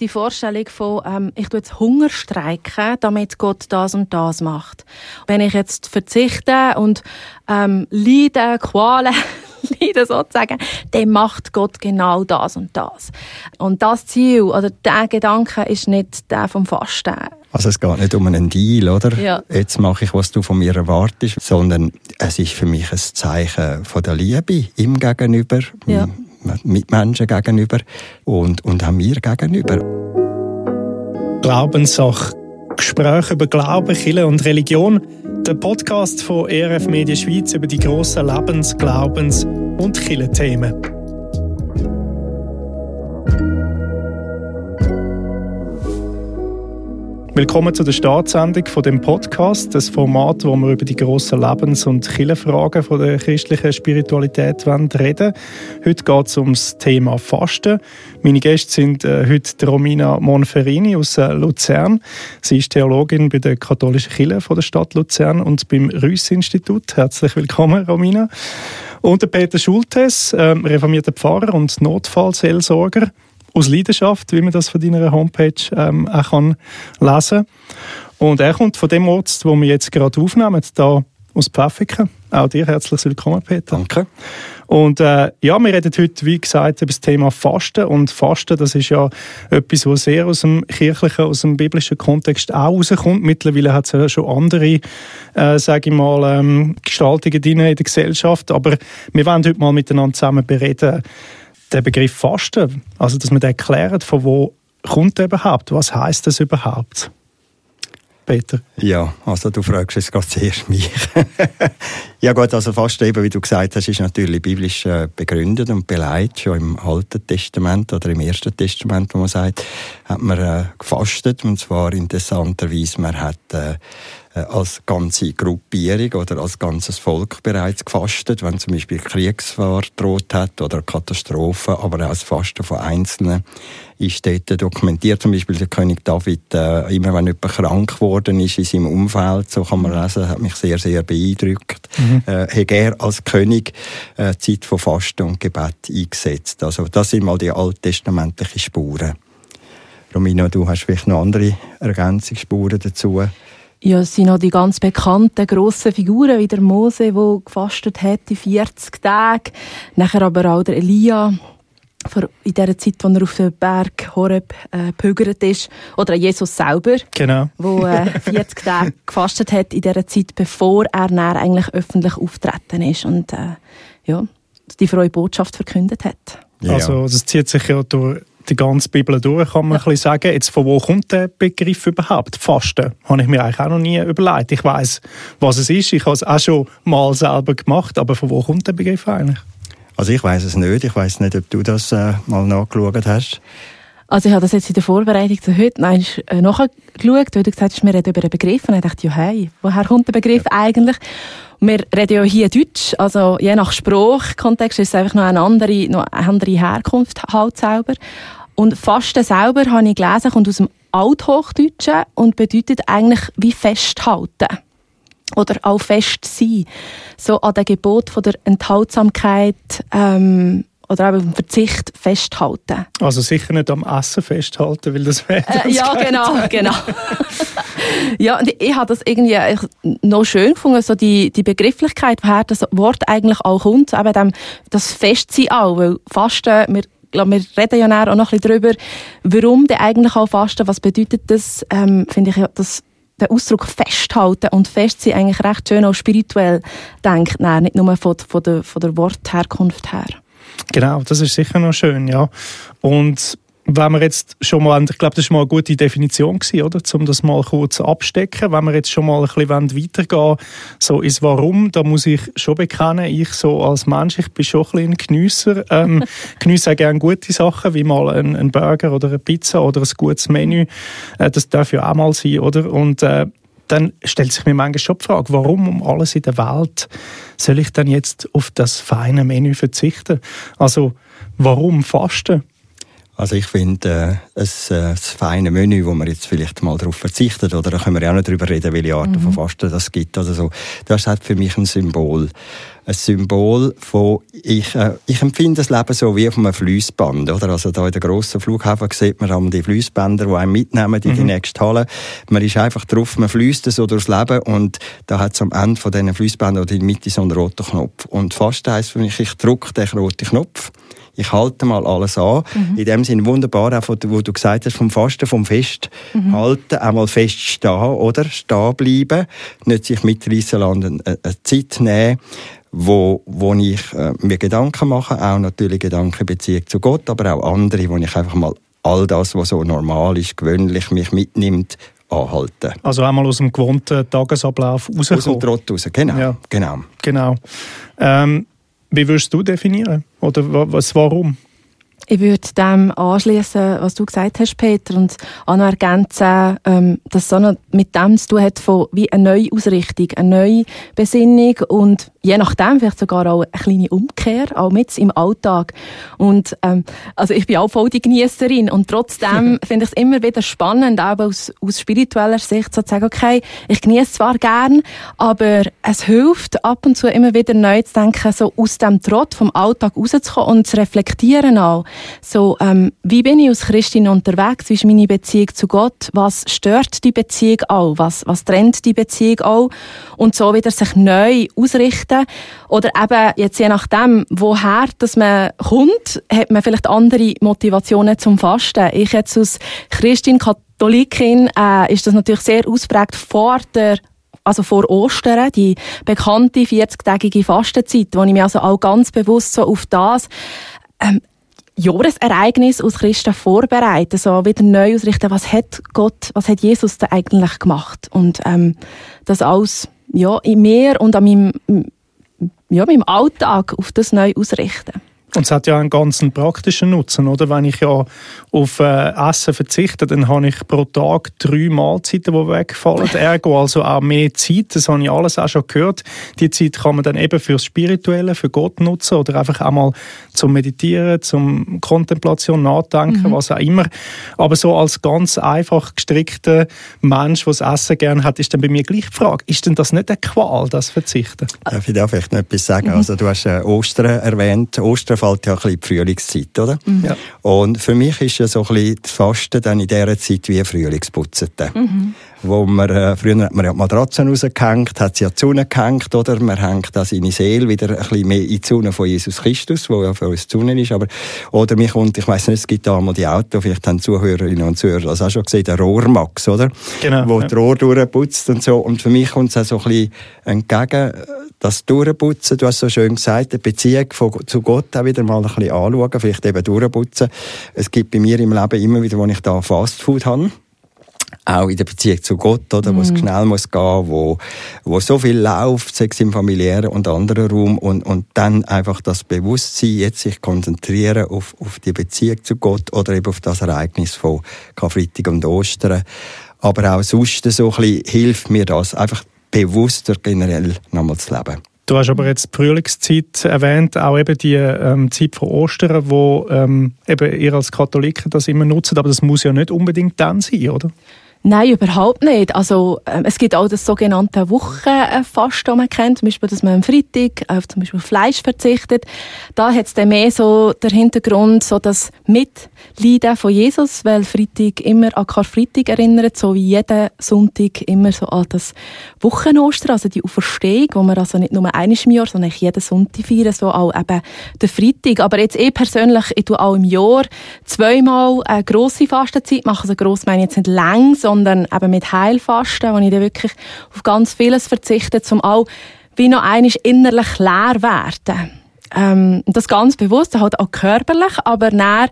die Vorstellung von, ähm, ich tue jetzt Hunger streiken, damit Gott das und das macht. Wenn ich jetzt verzichte und ähm, leide, Qualen leide sozusagen, dann macht Gott genau das und das. Und das Ziel oder der Gedanke ist nicht der vom Fasten. Also es geht nicht um einen Deal, oder? Ja. Jetzt mache ich, was du von mir erwartest, sondern es ist für mich ein Zeichen von der Liebe ihm gegenüber, Ja. Mitmenschen gegenüber und, und auch mir gegenüber. Glaubenssache. Gespräche über Glauben, Kirche und Religion. Der Podcast von ERF Media Schweiz über die grossen Lebens-, Glaubens- und Kirchenthemen. Willkommen zu der Startsendung von dem Podcast, das Format, wo wir über die grossen Lebens- und Kirchenfragen von der christlichen Spiritualität reden. Heute geht es ums Thema Fasten. Meine Gäste sind äh, heute Romina Monferini aus äh, Luzern. Sie ist Theologin bei der katholischen Kirche von der Stadt Luzern und beim Rüss-Institut. Herzlich willkommen, Romina. Und der Peter Schultes, ähm, reformierter Pfarrer und Notfallseelsorger aus Leidenschaft, wie man das von deiner Homepage ähm, auch kann lesen Und er kommt von dem Ort, wo wir jetzt gerade aufnehmen, da aus Pfäffiken. Auch dir herzlich willkommen, Peter. Danke. Und äh, ja, wir reden heute, wie gesagt, über das Thema Fasten. Und Fasten, das ist ja etwas, was sehr aus dem kirchlichen, aus dem biblischen Kontext auch rauskommt. Mittlerweile hat es ja schon andere, äh, sage ich mal, ähm, Gestaltungen drin in der Gesellschaft. Aber wir wollen heute mal miteinander zusammen bereden, den Begriff Fasten. Also, dass wir den erklären, von wo kommt der überhaupt? Was heißt das überhaupt? Peter. Ja, also du fragst jetzt gerade zuerst mich. ja gut, also fast eben, wie du gesagt hast, ist natürlich biblisch äh, begründet und beleidigt. Schon im Alten Testament oder im Ersten Testament, wo man sagt, hat man äh, gefastet. Und zwar interessanterweise, man hat äh, äh, als ganze Gruppierung oder als ganzes Volk bereits gefastet, wenn zum Beispiel Kriegsgefahr droht hat oder Katastrophen, aber auch das Fasten von Einzelnen ist dort dokumentiert. Zum Beispiel der König David, äh, immer wenn jemand krank geworden ist in seinem Umfeld, so kann man lesen, hat mich sehr, sehr beeindruckt, mhm. äh, hat er als König äh, Zeit von Fasten und Gebet eingesetzt. Also das sind mal die alttestamentlichen Spuren. Romina, du hast vielleicht noch andere Ergänzungsspuren dazu? Ja, es sind noch die ganz bekannten grossen Figuren, wie der Mose, der gefastet hat in 40 Tagen. Nachher aber auch der Elia, in der Zeit, als er auf dem Berg Horeb äh, gepögert ist. Oder Jesus selber, genau. wo äh, 40 Tage gefastet hat in der Zeit, bevor er dann eigentlich öffentlich auftreten ist und äh, ja, die frohe Botschaft verkündet hat. Ja. Also das zieht sich ja durch die ganze Bibel durch, kann man ja. ein bisschen sagen. Jetzt, von wo kommt der Begriff überhaupt? Fasten. Habe ich mir eigentlich auch noch nie überlegt. Ich weiß, was es ist. Ich habe es auch schon mal selber gemacht. Aber von wo kommt der Begriff eigentlich? Also ich weiß es nicht. Ich weiß nicht, ob du das äh, mal nachgeschaut hast. Also ich habe das jetzt in der Vorbereitung zu heute nein, äh, nachgeschaut, weil du gesagt hast, wir reden über einen Begriff. Und ich dachte, ja hey, woher kommt der Begriff ja. eigentlich? Wir reden ja hier Deutsch, also je nach Spruchkontext ist es einfach noch eine andere, noch eine andere Herkunft halt selber. Und Fasten selber, habe ich gelesen, kommt aus dem Althochdeutschen und bedeutet eigentlich wie festhalten. Oder auch fest sein. So an dem Gebot von der Enthaltsamkeit, ähm, oder auch am Verzicht festhalten. Also sicher nicht am Essen festhalten, weil das wäre äh, Ja, genau, genau. ja, und ich habe das irgendwie noch schön gefunden, so die, die Begrifflichkeit, woher das Wort eigentlich auch kommt, eben dem, das Festsein auch, weil Fasten, wir glaube, wir reden ja auch noch ein bisschen darüber, warum denn eigentlich auch Fasten, was bedeutet das, ähm, finde ich ja, dass der Ausdruck festhalten und fest sein eigentlich recht schön auch spirituell denkt, nein, nicht nur von, von, der, von der Wortherkunft her. Genau, das ist sicher noch schön, ja. Und wenn wir jetzt schon mal, ich glaube, das ist mal eine gute Definition gewesen, oder? Um das mal kurz abstecken. Wenn wir jetzt schon mal ein bisschen weitergehen so ins Warum, da muss ich schon bekennen, ich so als Mensch, ich bin schon ein bisschen ein Geniesser. Ähm, geniesse auch gerne gute Sachen, wie mal ein, ein, Burger oder eine Pizza oder ein gutes Menü. Äh, das darf ja auch mal sein, oder? Und äh, dann stellt sich mir manchmal schon die Frage, warum um alles in der Welt soll ich dann jetzt auf das feine Menü verzichten? Also, warum fasten? Also ich finde, äh, ein, äh, feine Menü, wo man jetzt vielleicht mal darauf verzichtet, oder da können wir ja auch nicht darüber reden, welche Arten mhm. von Fasten das gibt. Also so, das hat für mich ein Symbol. ein Symbol von, ich, äh, ich empfinde das Leben so wie auf einem Fließband, oder? Also da in der grossen Flughafen sieht man die Fließbänder, die einen mitnehmen in die mhm. nächste Halle. Man ist einfach drauf, man fließt so durchs Leben und da hat es am Ende von diesen Fließbändern oder in der Mitte so einen roten Knopf. Und fast heisst für mich, ich drücke den roten Knopf ich halte mal alles an. Mhm. In dem Sinne wunderbar, auch wo du gesagt hast, vom Fasten, vom Fest mhm. halten, einmal fest stehen, oder? Stehen bleiben, nicht sich mitreißen lassen, eine, eine Zeit nehmen, wo, wo ich äh, mir Gedanken mache, auch natürlich Gedanken Beziehung zu Gott, aber auch andere, wo ich einfach mal all das, was so normal ist, gewöhnlich mich mitnimmt, anhalten. Also einmal aus dem gewohnten Tagesablauf rauskommen. Aus dem Trott raus, genau. Ja. genau. genau. Ähm, wie würdest du definieren? Oder was, warum? Ich würde dem anschließen, was du gesagt hast, Peter, und auch noch ergänzen, ähm, dass es auch noch mit dem zu tun hat, von wie eine neue Ausrichtung, eine neue Besinnung und je nachdem vielleicht sogar auch eine kleine Umkehr, auch mit im Alltag. Und ähm, also ich bin auch voll die Genießerin und trotzdem finde ich es immer wieder spannend, auch aus, aus spiritueller Sicht so zu sagen, okay, ich genieße zwar gern, aber es hilft ab und zu immer wieder neu zu denken, so aus dem Trott vom Alltag rauszukommen und zu reflektieren auch. So, ähm, wie bin ich als Christin unterwegs? Wie ist meine Beziehung zu Gott? Was stört die Beziehung auch? Was, was trennt die Beziehung auch? Und so wieder sich neu ausrichten. Oder eben, jetzt je nachdem, woher dass man kommt, hat man vielleicht andere Motivationen zum Fasten. Ich jetzt als Christin, Katholikin, äh, ist das natürlich sehr ausprägt vor der also vor Ostern, die bekannte 40-tägige Fastenzeit, wo ich mich also auch ganz bewusst so auf das ähm, Jahresereignis aus Christen vorbereite, so wieder neu ausrichten, was hat Gott, was hat Jesus da eigentlich gemacht und ähm, das alles ja in mir und an meinem ja, meinem Alltag auf das neu ausrichten. Und es hat ja einen ganz praktischen Nutzen, oder? Wenn ich ja auf äh, Essen verzichte, dann habe ich pro Tag drei Mahlzeiten, die wegfallen. Ergo also auch mehr Zeit. Das habe ich alles auch schon gehört. Die Zeit kann man dann eben fürs Spirituelle, für Gott nutzen oder einfach auch mal zum Meditieren, zum Kontemplation, Nachdenken, mhm. was auch immer. Aber so als ganz einfach gestrickter Mensch, der das Essen gerne hat, ist dann bei mir gleich die Frage, ist denn das nicht eine Qual, das Verzichten? Darf ich da vielleicht noch etwas sagen? Mhm. Also du hast äh, Ostern erwähnt. Ostern fällt ja ein bisschen die Frühlingszeit, oder? Mhm. Ja. Und für mich ist ja so ein bisschen das Fasten dann in dieser Zeit wie Frühlingsputzen. Mhm. Wo man, äh, früher hat man ja die Matratzen rausgehängt, hat sie ja die Sonne gehängt, oder? Man hängt da seine Seele wieder ein bisschen mehr in die Sonne von Jesus Christus, wo ja für uns die Sonne ist. Aber, oder mich kommt, ich weiss nicht, es gibt da mal die Autos, vielleicht haben Zuhörerinnen und Zuhörer das auch schon gesehen, der Rohrmax, oder? Genau. Wo ja. die Rohr durchputzt und so. Und für mich kommt es auch so ein bisschen entgegen, das Durchputzen, du hast so schön gesagt, die Beziehung von, zu Gott auch wieder mal ein bisschen anschauen, vielleicht eben durchputzen. Es gibt bei mir im Leben immer wieder, wo ich da Fastfood habe auch in der Beziehung zu Gott, oder, wo es mhm. schnell muss gehen, wo, wo so viel läuft, sechs im familiären und anderen Raum und, und dann einfach das Bewusstsein, jetzt sich konzentrieren auf, auf die Beziehung zu Gott oder eben auf das Ereignis von Karfreitag und Ostern. Aber auch sonst so ein bisschen hilft mir das, einfach bewusster generell nochmal zu leben. Du hast aber jetzt die Frühlingszeit erwähnt, auch eben die ähm, Zeit von Ostern, wo ähm, eben ihr als Katholiken das immer nutzt, aber das muss ja nicht unbedingt dann sein, oder? Nein, überhaupt nicht. Also, ähm, es gibt auch das sogenannte Wochenfasten, das man kennt. Zum Beispiel, dass man am Freitag auf zum Beispiel Fleisch verzichtet. Da hat es dann mehr so der Hintergrund, so das Mitleiden von Jesus, weil Freitag immer an Karfreitag erinnert, so wie jeden Sonntag immer so an das Wochenostern, also die Auferstehung, wo wir also nicht nur einmal im Jahr, sondern jeden Sonntag feiern, so auch eben der Freitag. Aber jetzt eh persönlich, ich tue auch im Jahr zweimal eine grosse Fastenzeit machen. Also gross meine ich jetzt nicht lang, sondern eben mit Heilfasten, wo ich dann wirklich auf ganz vieles verzichte, um auch wie noch einmal innerlich leer werden. Ähm, das ganz bewusst, halt auch körperlich, aber näher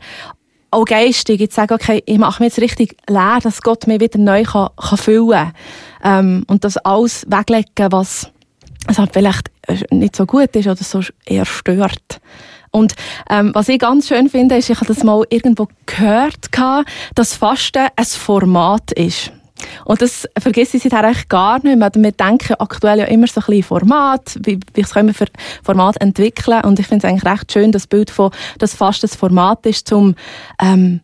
auch geistig. Jetzt sagen, okay, ich mache mich jetzt richtig leer, dass Gott mich wieder neu kann, kann füllen kann. Ähm, und das alles weglegen, was es halt vielleicht nicht so gut ist oder so eher stört. Und ähm, was ich ganz schön finde, ist, ich habe das mal irgendwo gehört, dass Fasten ein Format ist. Und das vergesse ich seither eigentlich gar nicht mehr. Wir denken aktuell ja immer so ein bisschen Format, wie, wie können wir Format entwickeln. Und ich finde es eigentlich recht schön, das Bild von, dass Fasten das Format ist, um ähm,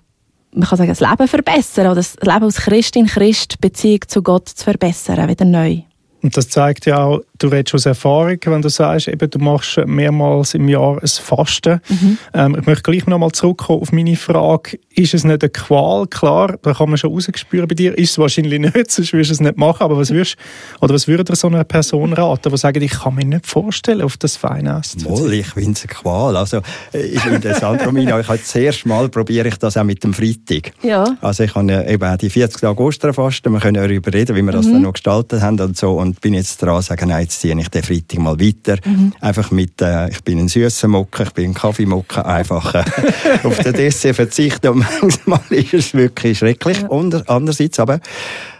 man kann sagen, das Leben verbessern oder das Leben als Christin, Christ, Beziehung zu Gott zu verbessern, wieder neu. Und das zeigt ja auch, du redest aus Erfahrung, wenn du sagst, eben, du machst mehrmals im Jahr ein Fasten. Mhm. Ähm, ich möchte gleich nochmal zurückkommen auf meine Frage. Ist es nicht eine Qual? Klar, da kann man schon rausspüren bei dir. Ist es wahrscheinlich nicht, sonst würdest du es nicht machen. Aber was würdest, oder was würde so eine Person raten, die sagt, ich kann mir nicht vorstellen, auf das Feinessen zu Wohl, ich finde es eine Qual. Also, ist interessant, Romina. Ich habe das erste Mal probiere ich das auch mit dem Freitag. Ja. Also ich habe eben auch die 40 Tage Osterfasten. Wir können darüber reden, wie wir das mhm. dann noch gestaltet haben und so. Und bin jetzt dran, sagen, nein, jetzt ziehe ich den Freitag mal weiter. Mhm. Einfach mit, äh, ich bin ein süßer Mucke, ich bin ein Kaffeemucke, einfach äh, auf den Dessert verzichten. Manchmal ist es wirklich schrecklich. Ja. Und andererseits aber,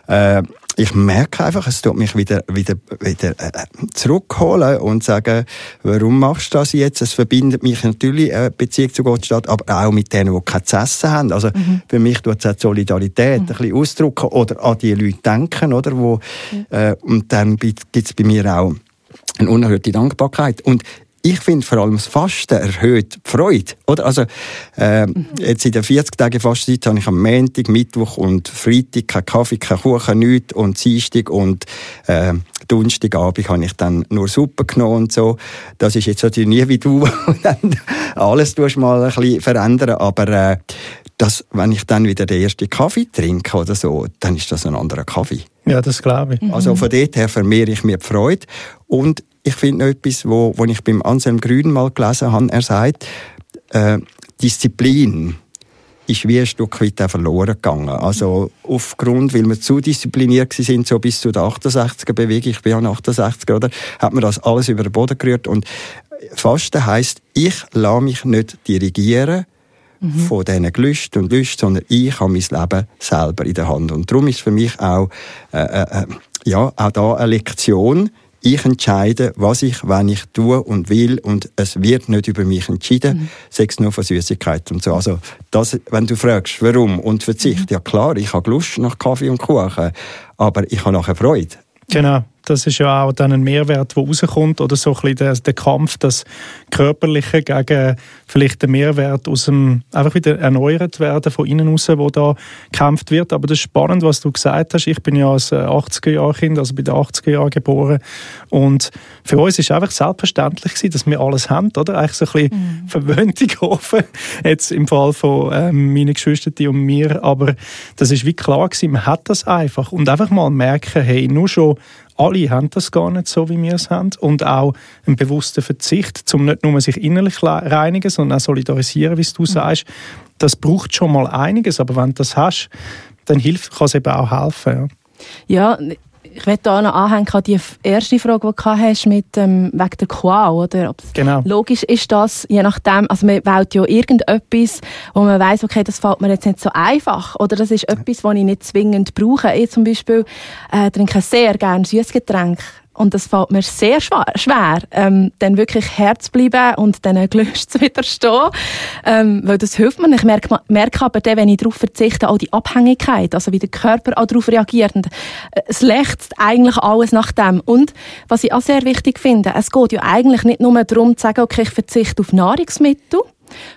äh, ich merke einfach, es tut mich wieder, wieder, wieder äh, zurückholen und sagen, warum machst du das jetzt? Es verbindet mich natürlich eine Beziehung zu Gottstadt, aber auch mit denen, die kein essen haben. Also mhm. für mich tut es auch Solidarität mhm. ein bisschen ausdrücken oder an die Leute denken, oder? Wo, mhm. äh, und dann gibt es bei mir auch eine unerhörte Dankbarkeit. Und ich finde vor allem das Fasten erhöht die Freude. Oder? Also, äh, mhm. jetzt in der 40 Tage Fastenzeit habe ich am Montag, Mittwoch und Freitag keinen Kaffee, keinen Kuchen, nichts. Und Dienstag und äh, Donnerstagabend habe ich dann nur Suppe genommen und so. Das ist jetzt natürlich nie wie du, alles tust mal ein bisschen verändern, aber äh, das, wenn ich dann wieder den ersten Kaffee trinke oder so, dann ist das ein anderer Kaffee. Ja, das glaube ich. Also von dort her vermehre ich mir die Freude und ich finde noch etwas, wo, wo ich beim Anselm Grün mal gelesen habe. Er sagt, äh, Disziplin ist wie ein Stück weit verloren gegangen. Also aufgrund, weil wir zu diszipliniert sind, so bis zu der 68er Bewegung, ich bin ja 68er, oder, hat man das alles über den Boden gerührt. Und Fasten heisst, ich lasse mich nicht dirigieren mhm. von diesen Gelüsten und Lüsten, sondern ich habe mein Leben selber in der Hand. Und darum ist für mich auch, äh, äh, äh ja, auch da eine Lektion, ich entscheide, was ich, wenn ich tue und will und es wird nicht über mich entschieden, mhm. sei es nur von Süßigkeit und so. Also das, wenn du fragst, warum und Verzicht, mhm. ja klar, ich habe Lust nach Kaffee und Kuchen, aber ich habe nachher Freude. Genau das ist ja auch dann ein Mehrwert, der rauskommt, oder so ein bisschen der, der Kampf, das Körperliche gegen vielleicht den Mehrwert aus dem, einfach wieder erneuert werden von innen raus, wo da gekämpft wird. Aber das ist spannend, was du gesagt hast. Ich bin ja als 80er-Jahr-Kind, also bei den 80er Jahren geboren. Und für uns ist einfach selbstverständlich gewesen, dass wir alles haben, oder? Eigentlich so ein bisschen mhm. verwöhnte Hofen. Jetzt im Fall von ähm, meinen Geschwistern und mir. Aber das ist wie klar gewesen, man hat das einfach. Und einfach mal merken, hey, nur schon alle haben das gar nicht so, wie wir es haben. Und auch einen bewussten Verzicht, um nicht nur sich innerlich reinigen, sondern auch solidarisieren, wie du mhm. sagst. Das braucht schon mal einiges, aber wenn du das hast, dann hilft, kann es eben auch helfen. Ja, ja ich werde da noch anhängen an die erste Frage, die du hast mit ähm, wegen der Qual, oder? Genau. Logisch ist das, je nachdem, also man wählt ja irgendetwas, wo man weiß, okay, das fällt mir jetzt nicht so einfach, oder das ist etwas, was ich nicht zwingend brauche. Ich zum Beispiel äh, trinke sehr gerne Süßgetränk und das fällt mir sehr schwer, ähm, dann wirklich Herz bleiben und diesen Gelüsten zu widerstehen. Ähm, weil das hilft mir. Ich merke, merke aber dann, wenn ich darauf verzichte, auch die Abhängigkeit, also wie der Körper auch darauf reagiert. Und äh, es lächzt eigentlich alles nach dem. Und was ich auch sehr wichtig finde, es geht ja eigentlich nicht nur darum zu sagen, okay, ich verzichte auf Nahrungsmittel,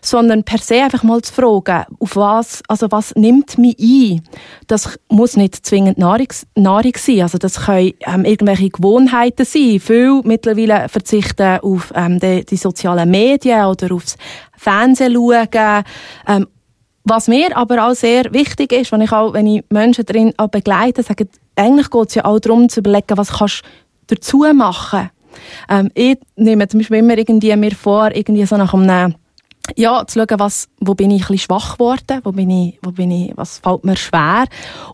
sondern per se einfach mal zu fragen, auf was, also was nimmt mich ein? Das muss nicht zwingend Nahrung, Nahrung sein, also das können ähm, irgendwelche Gewohnheiten sein. Viele mittlerweile verzichten auf ähm, die, die, sozialen Medien oder aufs Fernsehen. Ähm, was mir aber auch sehr wichtig ist, wenn ich auch, wenn ich Menschen darin auch begleite, sage, eigentlich geht es ja auch darum zu überlegen, was kannst du dazu machen. Ähm, ich nehme zum Beispiel immer irgendwie mir vor, irgendwie so nach einem ja, zu schauen, was, wo bin ich ein bisschen schwach geworden, wo bin ich, wo bin ich, was fällt mir schwer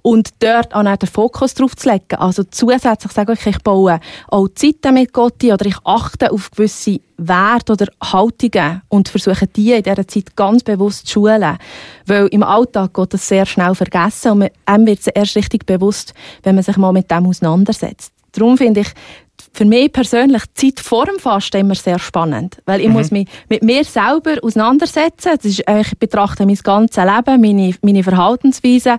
und dort auch den Fokus drauf zu legen. Also zusätzlich sagen, okay, ich baue auch Zeiten mit Gott oder ich achte auf gewisse Werte oder Haltungen und versuche die in dieser Zeit ganz bewusst zu schulen. Weil im Alltag geht das sehr schnell vergessen und einem wird es erst richtig bewusst, wenn man sich mal mit dem auseinandersetzt. Darum finde ich, für mich persönlich die Zeit vor dem Fasten immer sehr spannend, weil ich mhm. muss mich mit mir selber auseinandersetzen. Das ist, ich betrachte mein ganzes Leben, meine, meine Verhaltensweise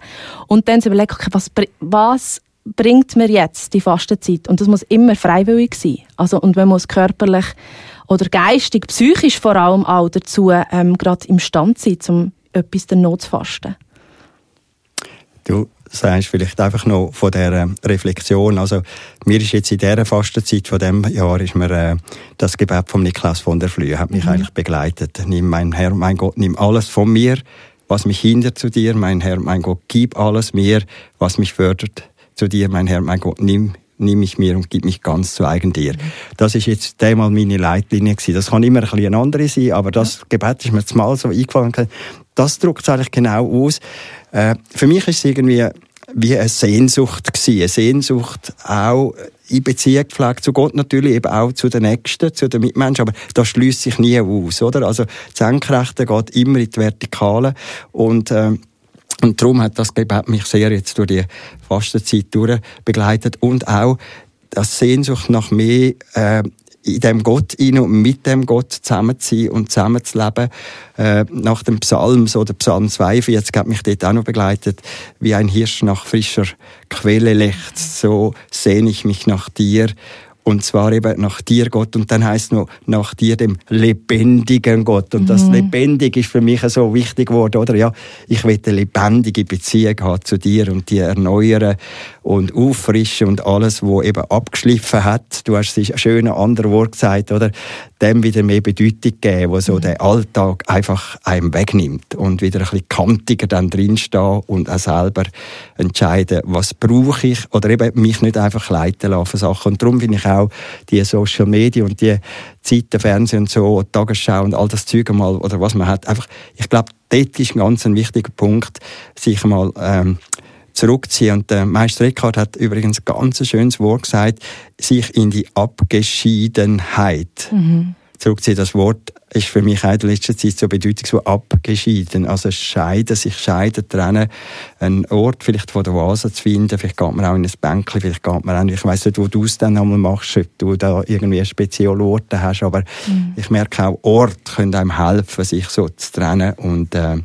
und dann zu überlegen, okay, was, was bringt mir jetzt die Fastenzeit? Und das muss immer freiwillig sein. Also, und man muss körperlich oder geistig, psychisch vor allem auch dazu ähm, gerade im Stand sein, um etwas dann noch zu fasten. Du, sagst, vielleicht einfach noch von dieser Reflexion. Also, mir ist jetzt in dieser Fastenzeit von dem Jahr ist mir, äh, das Gebet von Niklas von der Flühe hat mich mhm. eigentlich begleitet. Nimm mein Herr, mein Gott, nimm alles von mir, was mich hindert zu dir, mein Herr, mein Gott, gib alles mir, was mich fördert zu dir, mein Herr, mein Gott, nimm nimm ich mir und gib mich ganz zu eigen dir. Das ist jetzt einmal meine Leitlinie gewesen. Das kann immer ein bisschen eine andere sein, aber das ja. Gebet ist mir jetzt mal so eingefallen. Das drückt es eigentlich genau aus. Äh, für mich ist es irgendwie wie eine Sehnsucht gewesen. Eine Sehnsucht auch in Beziehung vielleicht zu Gott natürlich, eben auch zu den Nächsten, zu den Mitmenschen, aber das schließt sich nie aus, oder? Also, das Senkrechte geht immer in die Vertikale und, äh, und darum hat das Gebet mich sehr jetzt durch die Fastenzeit durch begleitet und auch das Sehnsucht nach mehr äh, in dem Gott rein und mit dem Gott zusammen zu sein und zusammen zu leben. Äh, nach dem Psalm, so der Psalm 42 hat mich dort auch noch begleitet, wie ein Hirsch nach frischer Quelle lechzt, so sehne ich mich nach dir und zwar eben nach dir, Gott. Und dann heißt noch nach dir, dem lebendigen Gott. Und das mhm. lebendig ist für mich so wichtig geworden, oder? Ja, ich will eine lebendige Beziehung haben zu dir und die erneuern und auffrischen und alles, wo eben abgeschliffen hat. Du hast es schön ein anderes Wort gesagt, oder? Dem wieder mehr Bedeutung geben, wo so mhm. der Alltag einfach einem wegnimmt und wieder ein bisschen kantiger dann drinstehen und auch selber entscheiden, was brauche ich oder eben mich nicht einfach leiten lassen von Sachen. Und darum bin ich auch die Social Media und die Zeiten, Fernsehen und so, Tagesschau und all das Zeug mal, oder was man hat. Einfach, ich glaube, dort ist ein ganz ein wichtiger Punkt, sich mal ähm, zurückziehen. Und der Meister Eckhart hat übrigens ein ganz schönes Wort gesagt, sich in die Abgeschiedenheit mhm. zurückziehen. Das Wort ist für mich in letzter Zeit so bedeutung so abgeschieden. Also scheiden, sich scheiden, trennen, einen Ort vielleicht von der Vase zu finden. Vielleicht geht man auch in ein Bänkchen, vielleicht geht man auch, ich weiss nicht, wo du es dann einmal machst, ob du da irgendwie spezielle Orte hast, aber mhm. ich merke auch, Orte können einem helfen, sich so zu trennen und äh,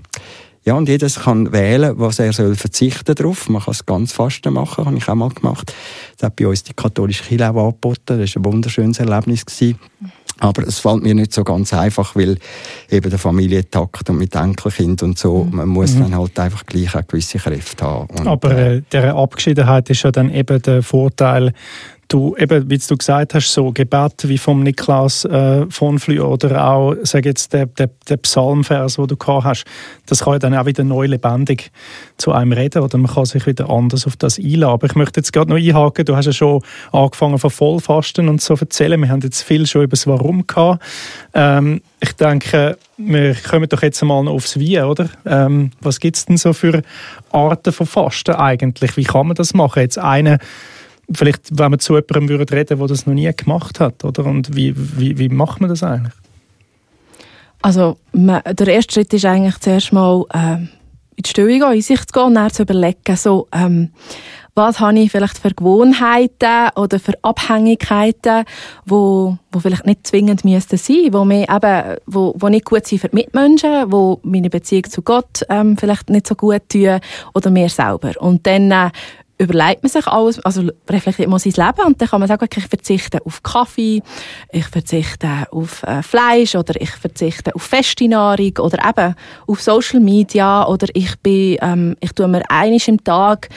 ja, und jedes kann wählen, was er soll verzichten darauf. Man kann es ganz fasten machen, habe ich auch mal gemacht. Das hat bei uns die katholische Kirche auch angeboten. Das war ein wunderschönes Erlebnis. Gewesen. Aber es fällt mir nicht so ganz einfach, weil eben der Familientakt und mit Enkelkind und so, mhm. man muss mhm. dann halt einfach gleich auch gewisse Kräfte haben. Und, Aber äh, der Abgeschiedenheit ist ja dann eben der Vorteil, du eben, wie du gesagt hast, so Gebet wie vom Niklas äh, von Flü oder auch, sag jetzt, der, der, der Psalmvers, den du gehabt hast, das kann ja dann auch wieder neu lebendig zu einem reden oder man kann sich wieder anders auf das einladen. Aber ich möchte jetzt gerade noch einhaken, du hast ja schon angefangen von Vollfasten und so erzählen. Wir haben jetzt viel schon über das Warum gehabt. Ähm, ich denke, wir kommen doch jetzt mal aufs Wie, oder? Ähm, was gibt es denn so für Arten von Fasten eigentlich? Wie kann man das machen? Jetzt eine vielleicht, wenn man zu jemandem würde reden, der das noch nie gemacht hat, oder? Und wie, wie, wie macht man das eigentlich? Also, man, der erste Schritt ist eigentlich zuerst mal äh, in die Stille gehen, in sich zu gehen und dann zu überlegen, so, ähm, was habe ich vielleicht für Gewohnheiten oder für Abhängigkeiten, wo, wo vielleicht nicht zwingend müssten sein, wo eben, wo, wo nicht gut sind für die Mitmenschen, wo meine Beziehung zu Gott ähm, vielleicht nicht so gut tun oder mir selber. Und dann äh, überlegt man sich alles, also reflektiert man sein Leben und dann kann man sagen, okay, ich verzichte auf Kaffee, ich verzichte auf äh, Fleisch oder ich verzichte auf feste Nahrung oder eben auf Social Media oder ich bin, ähm, ich tue mir einisch im Tag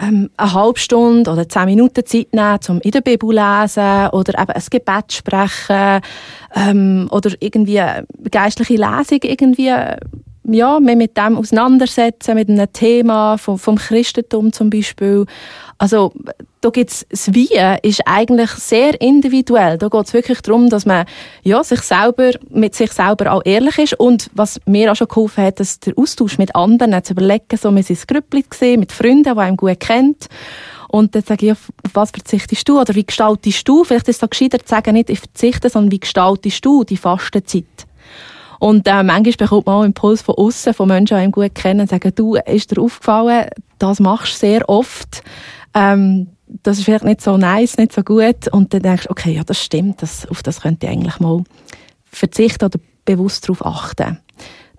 ähm, eine halbe Stunde oder zehn Minuten Zeit nehmen, um in der Bibel lesen oder eben ein Gebet sprechen ähm, oder irgendwie geistliche Lesung irgendwie ja, mehr mit dem auseinandersetzen, mit einem Thema vom, vom Christentum zum Beispiel. Also, da gibt's, das Wie ist eigentlich sehr individuell. Da geht es wirklich darum, dass man, ja, sich selber, mit sich selber auch ehrlich ist und was mir auch schon geholfen hat, dass der Austausch mit anderen zu überlegen, so, wir sind ein Grüppli gesehen, mit Freunden, die einem gut kennt. Und dann sage ich, auf was verzichtest du? Oder wie gestaltest du? Vielleicht ist es so gescheiter zu sagen, nicht ich verzichte, sondern wie gestaltest du die Fastenzeit? Und äh, manchmal bekommt man auch Impuls von außen, von Menschen, die einen gut kennen, und sagen, du, ist dir aufgefallen, das machst du sehr oft. Ähm, das ist vielleicht nicht so nice, nicht so gut. Und dann denkst du, okay, ja, das stimmt, das, auf das könnte ich eigentlich mal verzichten oder bewusst darauf achten.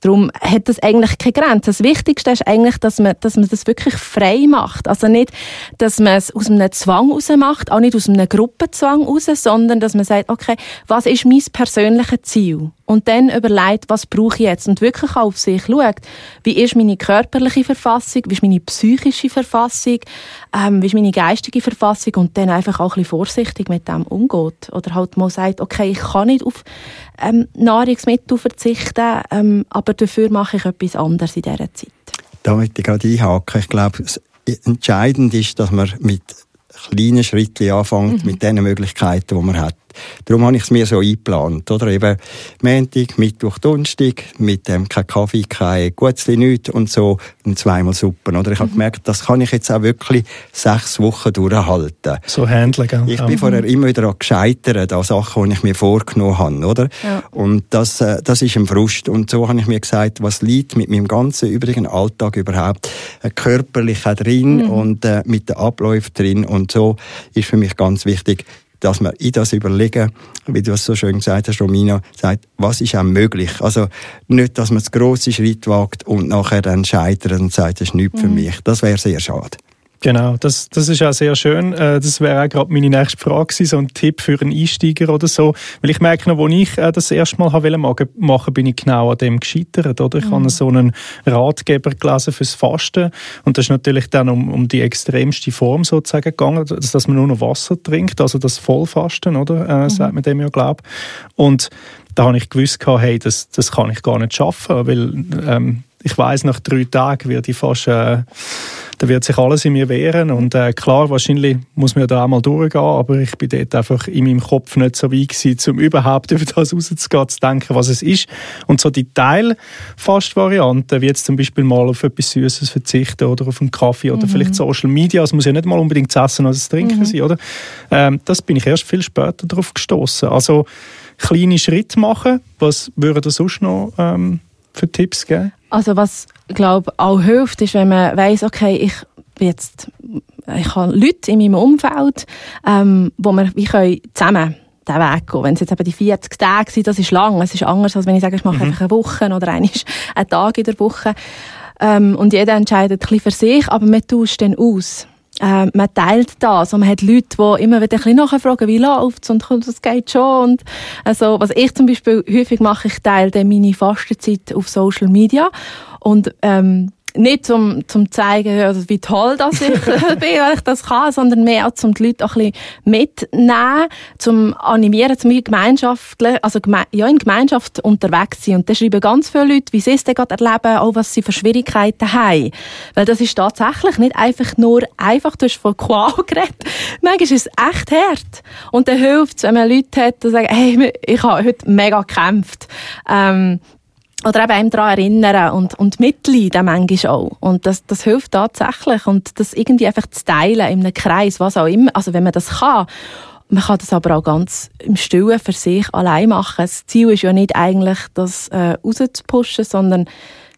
Darum hat das eigentlich keine Grenze. Das Wichtigste ist eigentlich, dass man, dass man das wirklich frei macht. Also nicht, dass man es aus einem Zwang raus macht, auch nicht aus einem Gruppenzwang raus, sondern dass man sagt, okay, was ist mein persönliches Ziel? Und dann überlegt, was brauche ich jetzt und wirklich auf sich schaut, wie ist meine körperliche Verfassung, wie ist meine psychische Verfassung, ähm, wie ist meine geistige Verfassung und dann einfach auch ein bisschen vorsichtig mit dem umgeht oder halt mal sagt, okay, ich kann nicht auf ähm, Nahrungsmittel verzichten, ähm, aber dafür mache ich etwas anderes in dieser Zeit. Da möchte ich gerade einhaken. Ich glaube, entscheidend ist, dass man mit kleinen Schritten anfängt, mhm. mit den Möglichkeiten, die man hat. Darum habe ich es mir so eingeplant. Oder eben Montag, Mittwoch, Donnerstag, mit dem kein Kaffee, kein Gutzli, nichts und so und zweimal Suppen. Oder ich habe mhm. gemerkt, das kann ich jetzt auch wirklich sechs Wochen durchhalten. So handeln, gell? Ich bin vorher immer wieder an gescheitert an Sachen, die ich mir vorgenommen habe, oder? Ja. Und das, äh, das ist ein Frust. Und so habe ich mir gesagt, was liegt mit meinem ganzen übrigen Alltag überhaupt äh, körperlich drin mhm. und äh, mit den Abläufen drin. Und so ist für mich ganz wichtig, dass wir in das überlegen, wie du es so schön gesagt hast, Romina, sagt, was ist auch möglich. Also nicht, dass man das grosse Schritt wagt und nachher dann scheitert und sagt, das ist nichts mhm. für mich. Das wäre sehr schade. Genau, das, das ist auch sehr schön. Äh, das wäre auch gerade meine nächste Frage gewesen, so ein Tipp für einen Einsteiger oder so. Weil ich merke noch, als ich äh, das erste Mal machen wollte, bin ich genau an dem gescheitert. Oder? Ich mhm. habe so einen Ratgeber gelesen fürs Fasten und das ist natürlich dann um, um die extremste Form sozusagen gegangen, dass man nur noch Wasser trinkt, also das Vollfasten, oder? Äh, mhm. sagt man dem ja, glaube Und da habe ich gewusst, hey, das, das kann ich gar nicht schaffen, weil ähm, ich weiß nach drei Tagen werde ich fast äh, da wird sich alles in mir wehren und äh, klar, wahrscheinlich muss man da auch mal durchgehen, aber ich bin dort einfach in meinem Kopf nicht so weit gewesen, um überhaupt über das rauszugehen, zu denken, was es ist. Und so die Teilfast-Varianten, wie jetzt zum Beispiel mal auf etwas Süßes verzichten oder auf einen Kaffee oder mhm. vielleicht Social Media, es muss ja nicht mal unbedingt das Essen oder das Trinken mhm. sein, oder? Ähm, das bin ich erst viel später darauf gestoßen. Also kleine Schritte machen, was würde sonst noch ähm, für Tipps geben? Also was, glaube auch hilft, ist, wenn man weiß, okay, ich bin jetzt, ich habe Leute in meinem Umfeld, ähm, wo wir wie können zusammen den Weg gehen. Wenn es jetzt eben die 40 Tage sind, das ist lang. Es ist anders, als wenn ich sage, ich mache mhm. einfach eine Woche oder einen, einen Tag in der Woche. Ähm, und jeder entscheidet ein bisschen für sich, aber man tauscht dann aus äh, man teilt das und man hat Leute, die immer wieder ein bisschen nachfragen, wie läuft's und das geht schon und also, was ich zum Beispiel häufig mache, ich teile dann meine Fastenzeit auf Social Media und ähm, nicht zum, zum zeigen, wie toll das ich bin, weil ich das kann, sondern mehr auch zum die Leute auch ein bisschen mitnehmen, zum animieren, zum Gemeinschaftler, also ja, in Gemeinschaft unterwegs sein. Und da schreiben ganz viele Leute, wie sie es dann gerade erleben, auch was sie für Schwierigkeiten haben. Weil das ist tatsächlich nicht einfach nur einfach, du hast von Qual geredet. Manchmal ist es echt hart. Und dann hilft es, wenn man Leute hat, die sagen, hey, ich habe heute mega gekämpft. Ähm, oder eben einem daran erinnern und, und mitleiden manchmal auch. Und das, das hilft tatsächlich. Und das irgendwie einfach zu teilen in einem Kreis, was auch immer. Also wenn man das kann. Man kann das aber auch ganz im Stillen für sich allein machen. Das Ziel ist ja nicht eigentlich, das äh, rauszupushen, sondern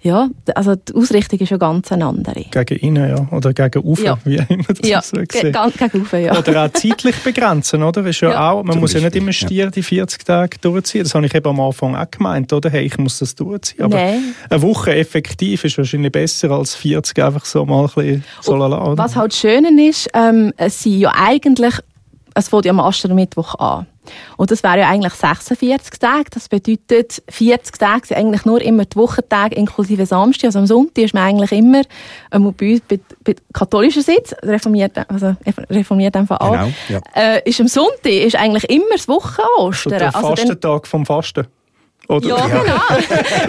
ja, also die Ausrichtung ist ja ganz eine andere. Gegen innen, ja. Oder gegen Ufer, ja. wie immer das ja, so ge gegen Ufer, ja. Oder auch zeitlich begrenzen, oder? Ist ja, ja auch, man muss Beispiel, ja nicht immer Stier die 40 Tage durchziehen. Das habe ich eben am Anfang auch gemeint, oder? Hey, ich muss das durchziehen. Aber Nein. eine Woche effektiv ist wahrscheinlich besser als 40 einfach so mal ein bisschen so lala, oder? Was halt schön ist, ähm, es sind ja eigentlich, es fängt ja am Aschermittwoch an. Und das wäre ja eigentlich 46 Tage. Das bedeutet, 40 Tage sind eigentlich nur immer die Wochentage inklusive Samstag. Also am Sonntag ist man eigentlich immer, ähm, bei uns, bei, bei katholischer Sitz, reformiert, also reformiert einfach an, genau, ja. äh, ist am Sonntag ist eigentlich immer das Wochenostern. So der also Fastentag vom Fasten. Oder? Ja, genau.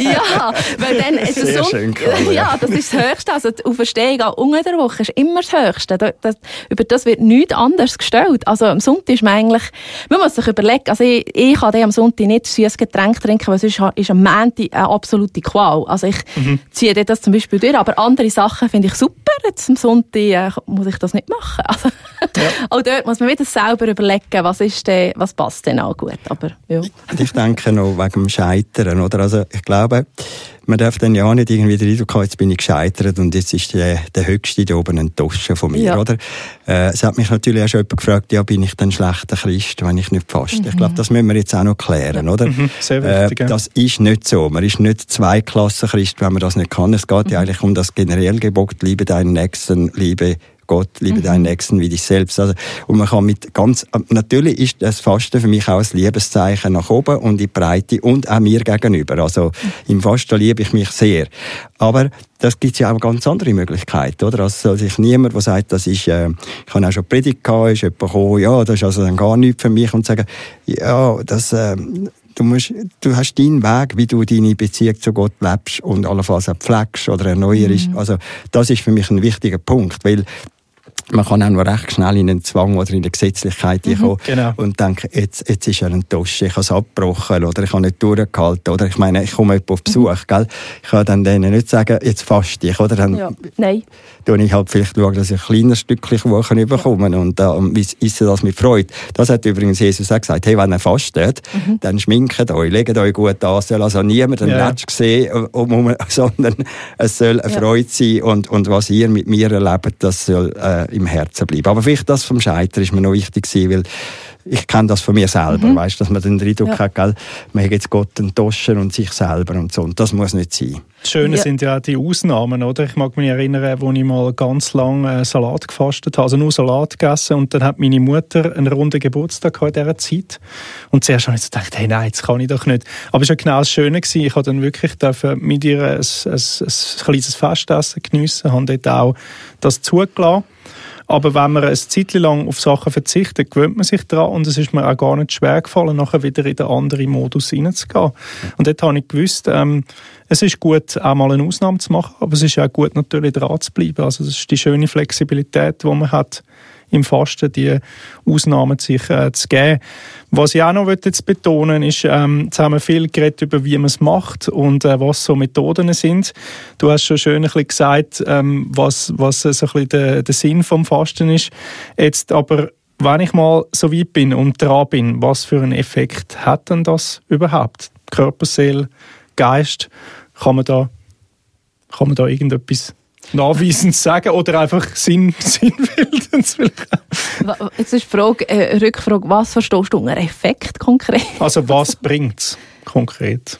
ja, weil dann ist es so, ja. ja, das ist das Höchste. Also die Auferstehung auch unter der Woche ist immer das Höchste. Das, das, über das wird nichts anderes gestellt. Also am Sonntag ist man eigentlich, man muss sich überlegen, also ich, ich kann am Sonntag nicht süßes Getränk trinken, weil sonst ist am Montag eine absolute Qual. Also ich mhm. ziehe das zum Beispiel durch, aber andere Sachen finde ich super. Jetzt am Sonntag äh, muss ich das nicht machen. Also, ja. auch dort muss man wieder selber überlegen, was, ist denn, was passt denn auch gut. Aber, ja. Ich denke noch wegen dem Scheitern, oder? Also ich glaube, man darf dann ja nicht irgendwie den Eindruck haben, jetzt bin ich gescheitert und jetzt ist der, der Höchste da oben enttäuscht von mir, ja. oder? Äh, es hat mich natürlich auch schon jemand gefragt, ja, bin ich dann schlechter Christ, wenn ich nicht faste? Mhm. Ich glaube, das müssen wir jetzt auch noch klären, ja. oder? Mhm. Sehr wichtig, äh, das ist nicht so. Man ist nicht Zweiklassen Christ, wenn man das nicht kann. Es geht mhm. ja eigentlich um das generelle Gebot, liebe deinen Nächsten, liebe Gott, liebe mhm. deinen Nächsten wie dich selbst. Also, und man kann mit ganz, natürlich ist das Fasten für mich auch ein Liebeszeichen nach oben und in die Breite und auch mir gegenüber. Also mhm. im Fasten liebe ich mich sehr. Aber das gibt ja auch ganz andere Möglichkeiten, oder? Also soll sich niemand, der sagt, das ist, äh, ich habe auch schon Predigt gehabt, ist jemand gekommen, ja, das ist also dann gar nichts für mich und sagen, ja, das, äh, du musst, du hast deinen Weg, wie du deine Beziehung zu Gott lebst und allenfalls auch pflegst oder erneuerst. Mhm. Also, das ist für mich ein wichtiger Punkt, weil man kann auch noch recht schnell in einen Zwang oder in eine Gesetzlichkeit mhm, kommen genau. und denken, jetzt, jetzt ist er enttäuscht, ich habe es abgebrochen oder ich habe nicht durchgehalten oder ich meine, ich komme jemand auf Besuch, mhm. gell? ich kann dann denen nicht sagen, jetzt fast ich, oder? Dann ja. Nein. Ich halt vielleicht schauen, dass ich ein kleines Stückchen Kuchen bekomme ja. und äh, esse das mit Freude. Das hat übrigens Jesus auch gesagt, hey, wenn ihr fastet, mhm. dann schminkt euch, legt euch gut an, soll also niemand ein ja. Sehen, um, sondern es soll eine Freude sein und, und was ihr mit mir erlebt, das soll äh, im Herzen bleiben. Aber vielleicht das vom Scheitern ist mir noch wichtig gewesen, weil ich kenne das von mir selber, mhm. weißt, dass man den Eindruck ja. hat, gell, man hat jetzt Gott enttäuschen und sich selber und so. Und das muss nicht sein. Das Schöne ja. sind ja die Ausnahmen, oder? Ich mag mich erinnern, wo ich mal ganz lange äh, Salat gefastet habe, also nur Salat gegessen und dann hat meine Mutter einen runden Geburtstag in dieser Zeit. Und zuerst habe ich so gedacht, hey, nein, das kann ich doch nicht. Aber es war genau das Schöne. Gewesen. Ich habe dann wirklich mit ihr ein, ein, ein, ein kleines Festessen geniessen, habe dort auch das zugelassen. Aber wenn man eine Zeit lang auf Sachen verzichtet, gewöhnt man sich daran und es ist mir auch gar nicht schwer gefallen, nachher wieder in den anderen Modus hineinzugehen. Und dort habe ich gewusst, ähm, es ist gut, auch mal eine Ausnahme zu machen, aber es ist auch gut, natürlich dran zu bleiben. Also das ist die schöne Flexibilität, die man hat im Fasten die Ausnahmen sich äh, zu geben. Was ich auch noch jetzt betonen ist, ähm, jetzt haben wir viel geredet über, wie man es macht und äh, was so Methoden sind. Du hast schon schön ein bisschen gesagt, ähm, was, was so ein bisschen der, der Sinn vom Fasten ist. Jetzt aber wenn ich mal so weit bin und dran bin, was für einen Effekt hat denn das überhaupt? Körper, Seele, Geist, kann man da, kann man da irgendetwas nachweisend sagen oder einfach Sinn, sinnbildend Jetzt ist die Frage, äh, Rückfrage, was verstehst du unter Effekt konkret? Also was bringt es konkret?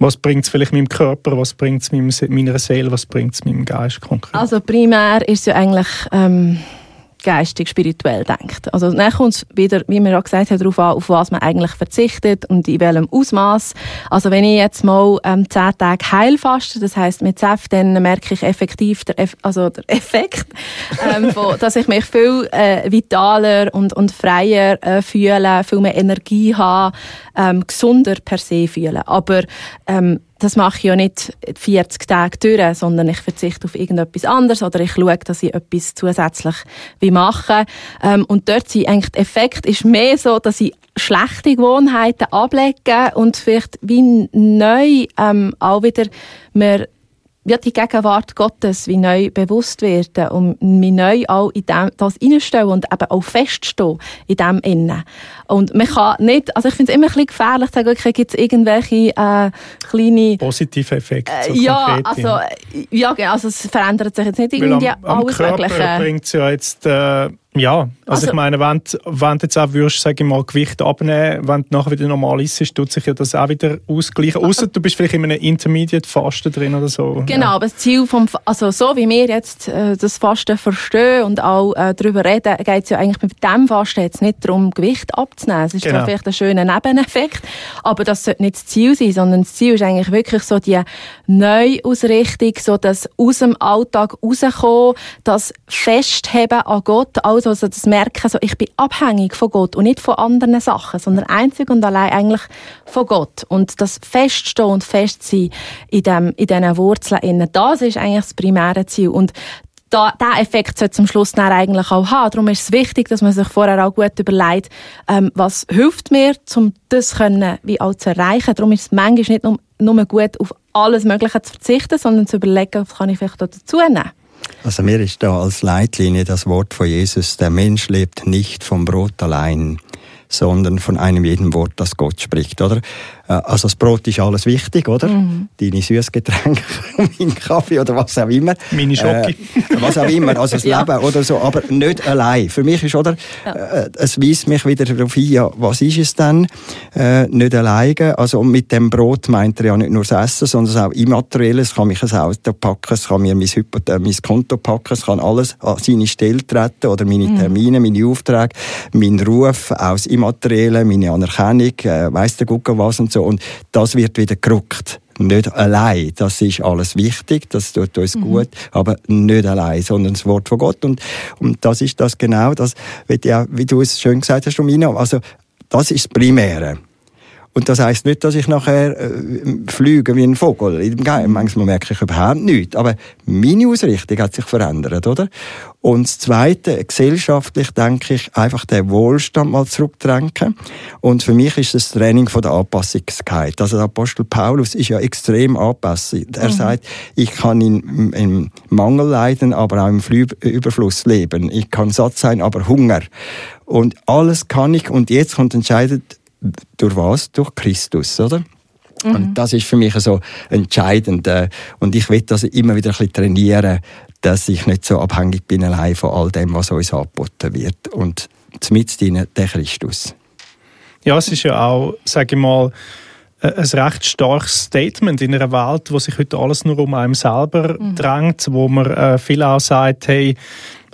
Was bringt es vielleicht meinem Körper, was bringt es meiner Seele, was bringt es meinem Geist konkret? Also primär ist es ja eigentlich... Ähm geistig, spirituell denkt. Also dann kommt es wieder, wie wir ja gesagt haben, darauf an, auf was man eigentlich verzichtet und in welchem Ausmaß. Also wenn ich jetzt mal ähm, zehn Tage heil faste, das heißt mit ZEF, dann merke ich effektiv der, Eff also der Effekt, ähm, von, dass ich mich viel äh, vitaler und, und freier äh, fühle, viel mehr Energie habe, ähm, gesunder per se fühle. Aber ähm, das mache ich ja nicht 40 Tage durch, sondern ich verzichte auf irgendetwas anderes oder ich schaue, dass ich etwas zusätzlich mache. Ähm, und dort sind eigentlich der Effekt ist mehr so, dass ich schlechte Gewohnheiten ablege und vielleicht wie neu ähm, auch wieder mehr ja, die Gegenwart Gottes wie neu bewusst werden und mich neu auch in dem, das reinstellen und eben auch feststehen in dem Innen. Und man kann nicht, also ich finde es immer ein bisschen gefährlich zu sagen, okay, gibt es irgendwelche äh, kleine... Positive Effekte, so äh, Ja, also, ja, also es verändert sich jetzt nicht irgendwie am, am alles Körper Mögliche. bringt es ja jetzt... Äh ja, also, also, ich meine, wenn, wenn du jetzt auch würdest, sage ich mal, Gewicht abnehmen, wenn du nachher wieder normal isst, tut sich ja das auch wieder ausgleichen. Außer du bist vielleicht in einem Intermediate-Fasten drin oder so. Genau, ja. aber das Ziel vom, also so wie wir jetzt äh, das Fasten verstehen und auch äh, darüber reden, geht es ja eigentlich mit dem Fasten jetzt nicht darum, Gewicht abzunehmen. Es ist genau. vielleicht ein schöner Nebeneffekt, aber das sollte nicht das Ziel sein, sondern das Ziel ist eigentlich wirklich so die Neuausrichtung, so das aus dem Alltag rauskommen, das Festheben an Gott, also also das Merken, so, ich bin abhängig von Gott und nicht von anderen Sachen, sondern einzig und allein eigentlich von Gott. Und das Feststehen und Festsein in, dem, in diesen Wurzeln, das ist eigentlich das primäre Ziel. Und da, der Effekt sollte zum Schluss dann eigentlich auch haben. Darum ist es wichtig, dass man sich vorher auch gut überlegt, ähm, was hilft mir, um das können, wie auch zu erreichen. Darum ist es manchmal nicht nur, nur gut, auf alles Mögliche zu verzichten, sondern zu überlegen, was kann ich vielleicht dazu nehmen. Also mir ist da als Leitlinie das Wort von Jesus, der Mensch lebt nicht vom Brot allein, sondern von einem jeden Wort, das Gott spricht, oder? Äh, also das Brot ist alles wichtig, oder? Mhm. Deine Süßgetränke, mein Kaffee oder was auch immer. Meine Schocke. Äh, was auch immer, also das ja. Leben oder so, aber nicht allein. Für mich ist, oder, ja. äh, es weist mich wieder darauf hin, ja, was ist es denn? Äh, nicht alleine. Also mit dem Brot meint er ja nicht nur das Essen, sondern auch Immaterielles. Es kann mich ein Auto packen, es kann mir mein, Hypoth äh, mein Konto packen, es kann alles an seine Stelle treten oder meine mhm. Termine, meine Aufträge, mein Ruf aus Immateriellen, meine Anerkennung, äh, weiss der Gucke was und so. Und das wird wieder gerückt nicht allein. Das ist alles wichtig, das tut uns mhm. gut, aber nicht allein, sondern das Wort von Gott. Und, und das ist das genau, das, wie, wie du es schön gesagt hast, Romina, also das ist das Primäre. Und das heißt nicht, dass ich nachher äh, fliege wie ein Vogel. Manchmal merke ich überhaupt nichts. Aber meine Ausrichtung hat sich verändert, oder? Und das Zweite, gesellschaftlich denke ich, einfach den Wohlstand mal zurückdrängen. Und für mich ist das Training von der Anpassungskeit. Also der Apostel Paulus ist ja extrem anpassend. Er mhm. sagt, ich kann in, im Mangel leiden, aber auch im Überfluss leben. Ich kann satt sein, aber Hunger. Und alles kann ich. Und jetzt kommt entscheidend, durch was? Durch Christus, oder? Mhm. Und das ist für mich so entscheidend. Äh, und ich will das immer wieder ein bisschen trainieren, dass ich nicht so abhängig bin allein von all dem, was uns angeboten wird. Und mit der Christus. Ja, es ist ja auch, sage ich mal, ein recht starkes Statement in einer Welt, wo sich heute alles nur um einen selber mhm. drängt, wo man äh, viel auch sagt, hey,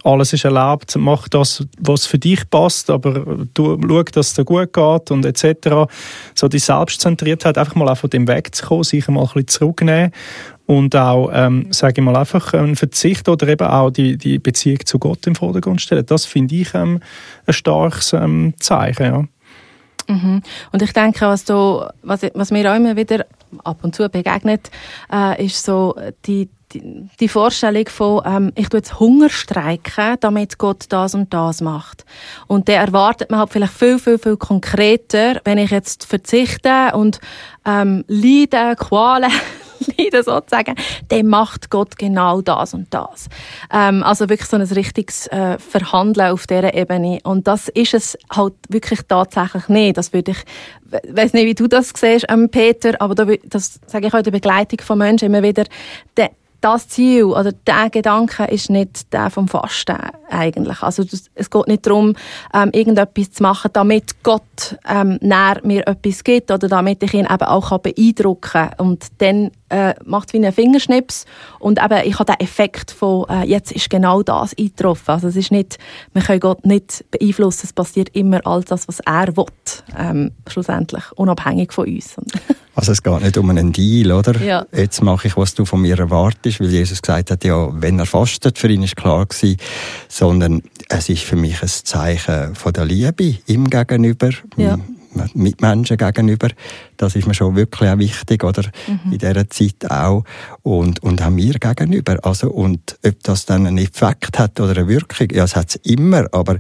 alles ist erlaubt, mach das, was für dich passt, aber du, schau, dass es dir gut geht und etc. So die Selbstzentriertheit, einfach mal auch von dem wegzukommen, sich mal ein bisschen zurücknehmen und auch, ähm, sage ich mal, einfach einen Verzicht oder eben auch die, die Beziehung zu Gott im Vordergrund stellen. Das finde ich ähm, ein starkes ähm, Zeichen, ja. Mhm. Und ich denke, was, du, was, was mir auch immer wieder ab und zu begegnet, äh, ist so die, die, die Vorstellung von, ähm, ich tue jetzt Hunger streiken, damit Gott das und das macht. Und der erwartet man halt vielleicht viel, viel, viel konkreter, wenn ich jetzt verzichte und ähm, leide, Qualen leide sozusagen, dann macht Gott genau das und das. Ähm, also wirklich so ein richtiges äh, Verhandeln auf dieser Ebene. Und das ist es halt wirklich tatsächlich nicht. Das würde ich, weiß nicht, wie du das siehst, ähm, Peter, aber da, das sage ich auch in der Begleitung von Menschen immer wieder, der, das Ziel oder der Gedanke ist nicht der vom Fasten eigentlich. Also es geht nicht darum, ähm, irgendetwas zu machen, damit Gott ähm, näher mir etwas gibt oder damit ich ihn eben auch beeindrucken kann. Und dann äh, macht es wie einen Fingerschnips und eben ich habe den Effekt von äh, jetzt ist genau das eingetroffen. Also es ist nicht, wir können Gott nicht beeinflussen, es passiert immer all das, was er will, ähm, schlussendlich, unabhängig von uns. Also es geht nicht um einen Deal, oder? Ja. Jetzt mache ich, was du von mir erwartest, weil Jesus gesagt hat, ja, wenn er fastet, für ihn ist klar gewesen, sondern es ist für mich ein Zeichen von der Liebe ihm gegenüber, ja. Mitmenschen gegenüber. Das ist mir schon wirklich auch wichtig, oder? Mhm. In dieser Zeit auch. Und, und auch mir gegenüber. Also, und ob das dann einen Effekt hat oder eine Wirkung, ja, es hat es immer. Aber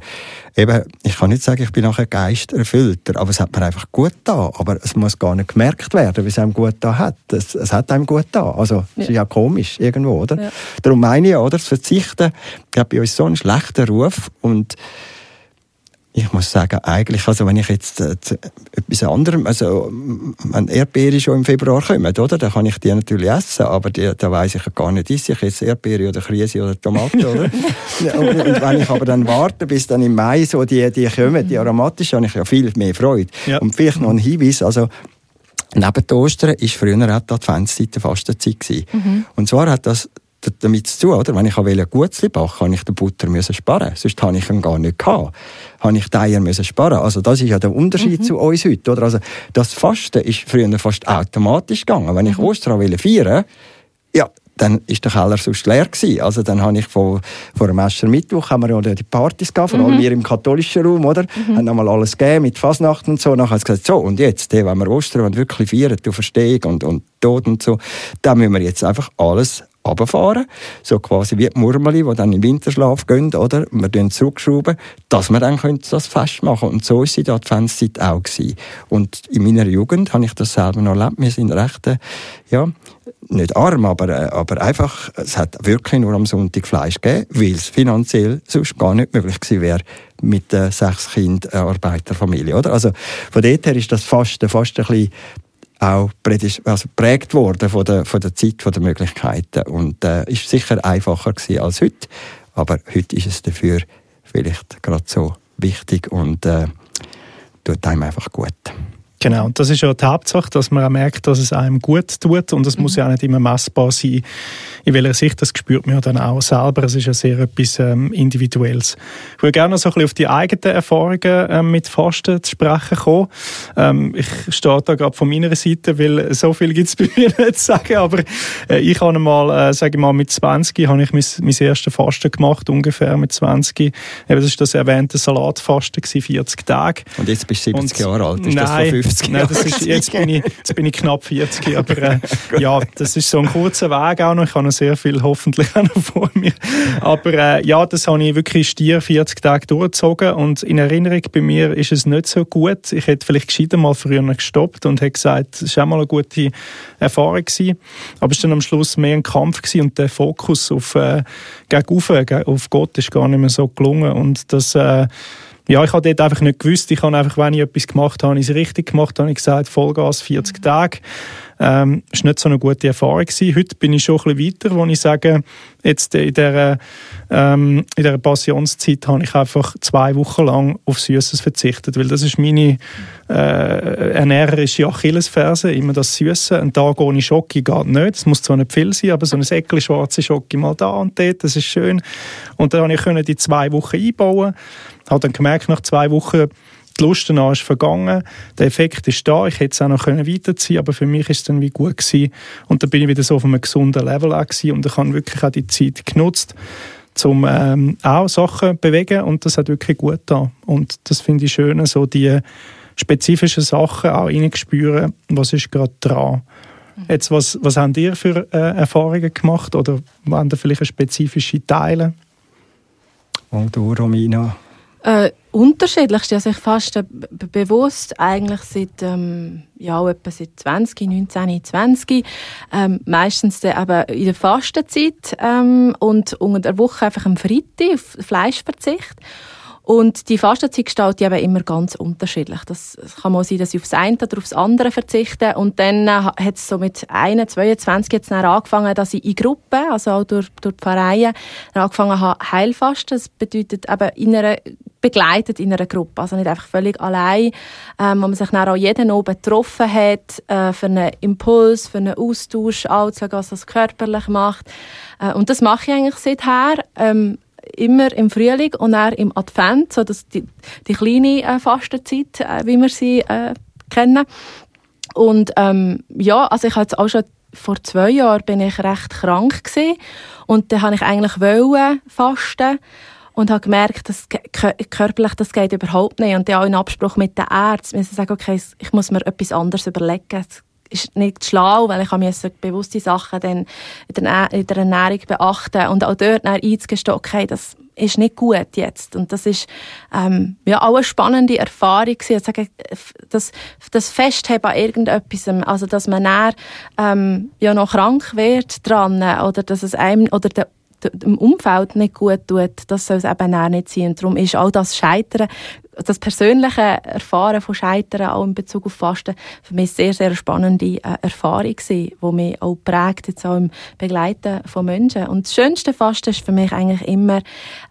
eben, ich kann nicht sagen, ich bin nachher geisterfüllter, aber es hat mir einfach gut da. Aber es muss gar nicht gemerkt werden, wie es einem gut da hat. Es, es hat einem gut da. Also, es ist ja komisch irgendwo, oder? Ja. Darum meine ich, oder? Das Verzichten hat bei uns so einen schlechten Ruf und ich muss sagen, eigentlich, also wenn ich jetzt äh, etwas anderem, also wenn Erdbeere schon im Februar kommen, oder, dann kann ich die natürlich essen, aber die, da weiss ich gar nicht, ist ich jetzt Erdbeere oder Krise oder Tomate, oder? und, und, wenn ich aber dann warte, bis dann im Mai so die, die kommen, die aromatischen, habe ich ja viel mehr Freude. Ja. Und vielleicht noch ein Hinweis, also neben Ostern war früher auch die Adventszeit die Fastenzeit. Mhm. Und zwar hat das damit zu tun, oder? Wenn ich ein Gutzli backen habe ich den Butter müssen sparen. Sonst habe ich ihn gar nicht gehabt. Habe ich die Eier müssen sparen. Also das ist ja der Unterschied mhm. zu uns heute, oder? Also das Fasten ist früher fast automatisch gegangen. Wenn ich mhm. Ostern feiern ja, dann ist der Keller sonst leer gewesen. Also dann habe ich vor, vor dem Mittwoch haben wir ja die Partys gehabt, vor allem mhm. wir im katholischen Raum, oder? Mhm. Haben einmal alles gegeben mit Fasnacht und so. Nachher hat es gesagt, so, und jetzt, wenn wir Ostern wirklich feiern, du Verstehung und, und Tod und so, dann müssen wir jetzt einfach alles runterfahren, so quasi wie die Murmeli, die dann den Winterschlaf gehen, oder? Wir tun zurückschrauben, dass wir dann das festmachen Und so war es in der Adventszeit auch gewesen. Und in meiner Jugend habe ich das selber noch erlebt. Wir sind recht, äh, ja, nicht arm, aber, äh, aber einfach, es hat wirklich nur am Sonntag Fleisch gegeben, weil es finanziell sonst gar nicht möglich gewesen wäre mit äh, sechs Kindern äh, Arbeiterfamilie, oder? Also von dort her ist das fast, fast ein bisschen auch also prägt worden von der, von der Zeit, von den Möglichkeiten und äh, ist sicher einfacher gewesen als heute, aber heute ist es dafür vielleicht gerade so wichtig und äh, tut einem einfach gut. Genau, und das ist ja die Hauptsache, dass man auch merkt, dass es einem gut tut und es mhm. muss ja auch nicht immer messbar sein, in welcher Sicht, das spürt man ja dann auch selber, es ist ja sehr etwas ähm, Individuelles. Ich würde gerne noch so ein bisschen auf die eigenen Erfahrungen ähm, mit Fasten zu sprechen kommen. Ähm, ich stehe da gerade von meiner Seite, weil so viel gibt es bei mir nicht zu sagen, aber äh, ich habe mal, äh, sage ich mal, mit 20 habe ich mein, mein erstes Fasten gemacht, ungefähr mit 20. Eben, das ist das erwähnte Salatfasten, 40 Tage. Und jetzt bist du 70 Jahre alt, ist nein, das vor 50 50 Nein, das ist, jetzt, bin ich, jetzt bin ich knapp 40, aber äh, ja, das ist so ein kurzer Weg auch noch. Ich habe noch sehr viel hoffentlich auch noch vor mir. Aber äh, ja, das habe ich wirklich stier 40 Tage durchgezogen und in Erinnerung bei mir ist es nicht so gut. Ich hätte vielleicht gescheiter mal früher gestoppt und hätte gesagt, es war auch mal eine gute Erfahrung gewesen. Aber es war dann am Schluss mehr ein Kampf gewesen und der Fokus auf, äh, gegen auf Gott ist gar nicht mehr so gelungen und das äh, ja, ich habe dort einfach nicht gewusst. Ich habe einfach, wenn ich etwas gemacht habe, ich es richtig gemacht. Habe ich gesagt, Vollgas 40 Tage. Ähm, das war nicht so eine gute Erfahrung. Gewesen. Heute bin ich schon ein bisschen weiter, wo ich sage, jetzt in dieser, ähm, in dieser Passionszeit habe ich einfach zwei Wochen lang auf Süßes verzichtet, weil das ist meine äh, ernährerische Achillesferse, immer das Süße. Ein Tag ohne Schocke geht nicht. Es muss zwar nicht viel sein, aber so eine Säckchen schwarze Schocke mal da und dort, das ist schön. Und dann konnte ich die zwei Wochen einbauen. Habe dann gemerkt, nach zwei Wochen, die Lust danach ist vergangen, der Effekt ist da, ich hätte es auch noch weiterziehen aber für mich ist es dann wie gut gewesen. Und dann bin ich wieder so auf einem gesunden Level auch gewesen und ich habe wirklich auch die Zeit genutzt, um ähm, auch Sachen zu bewegen und das hat wirklich gut da Und das finde ich schön, so die spezifischen Sachen auch reinspüren, was ist gerade dran. Mhm. Jetzt, was, was habt ihr für äh, Erfahrungen gemacht oder waren da vielleicht spezifische Teile? Und du, Romina? Äh, unterschiedlichste, also ich faste bewusst eigentlich seit, ähm, ja, etwa seit 20, 19, 20, ähm, meistens dann eben in der Fastenzeit ähm, und unter der Woche einfach am Freitag auf Fleischverzicht. Und die Fastenzeit gestaltet eben immer ganz unterschiedlich. Das kann mal sein, dass ich aufs eine oder aufs andere verzichte. Und dann äh, hat es so mit 1, 22 jetzt angefangen, dass ich in Gruppen, also auch durch, durch Pfarreien, angefangen habe, Heilfasten. Das bedeutet eben in einer begleitet in einer Gruppe, also nicht einfach völlig allein, ähm, wo man sich dann auch jeden oben getroffen hat, äh, für einen Impuls, für einen Austausch, anzuschauen, was das körperlich macht. Äh, und das mache ich eigentlich seither. Ähm, immer im Frühling und dann im Advent, so dass die, die kleine äh, Fastenzeit, äh, wie wir sie äh, kennen. Und ähm, ja, also ich hatte auch schon vor zwei Jahren bin ich recht krank gewesen. und dann habe ich eigentlich wollen fasten und habe gemerkt, dass körperlich das geht überhaupt nicht und dann auch in Abspruch mit den Ärzten müssen sagen, okay, ich muss mir etwas anderes überlegen ist nicht schlau, weil ich so bewusste Sachen dann in der Ernährung beachten und auch dort einzugestehen, okay, das ist nicht gut jetzt. Und das ist ähm, ja auch eine spannende Erfahrung gewesen. Das, das Festheben an irgendetwas, also dass man dann, ähm, ja noch krank wird dran oder dass es einem oder der dem Umfeld nicht gut tut, das soll es eben auch nicht sein. Und darum ist auch das Scheitern, das persönliche Erfahren von Scheitern auch in Bezug auf Fasten für mich sehr, sehr spannende äh, Erfahrung gewesen, die mich auch prägt, jetzt auch im Begleiten von Menschen. Und das schönste Fasten ist für mich eigentlich immer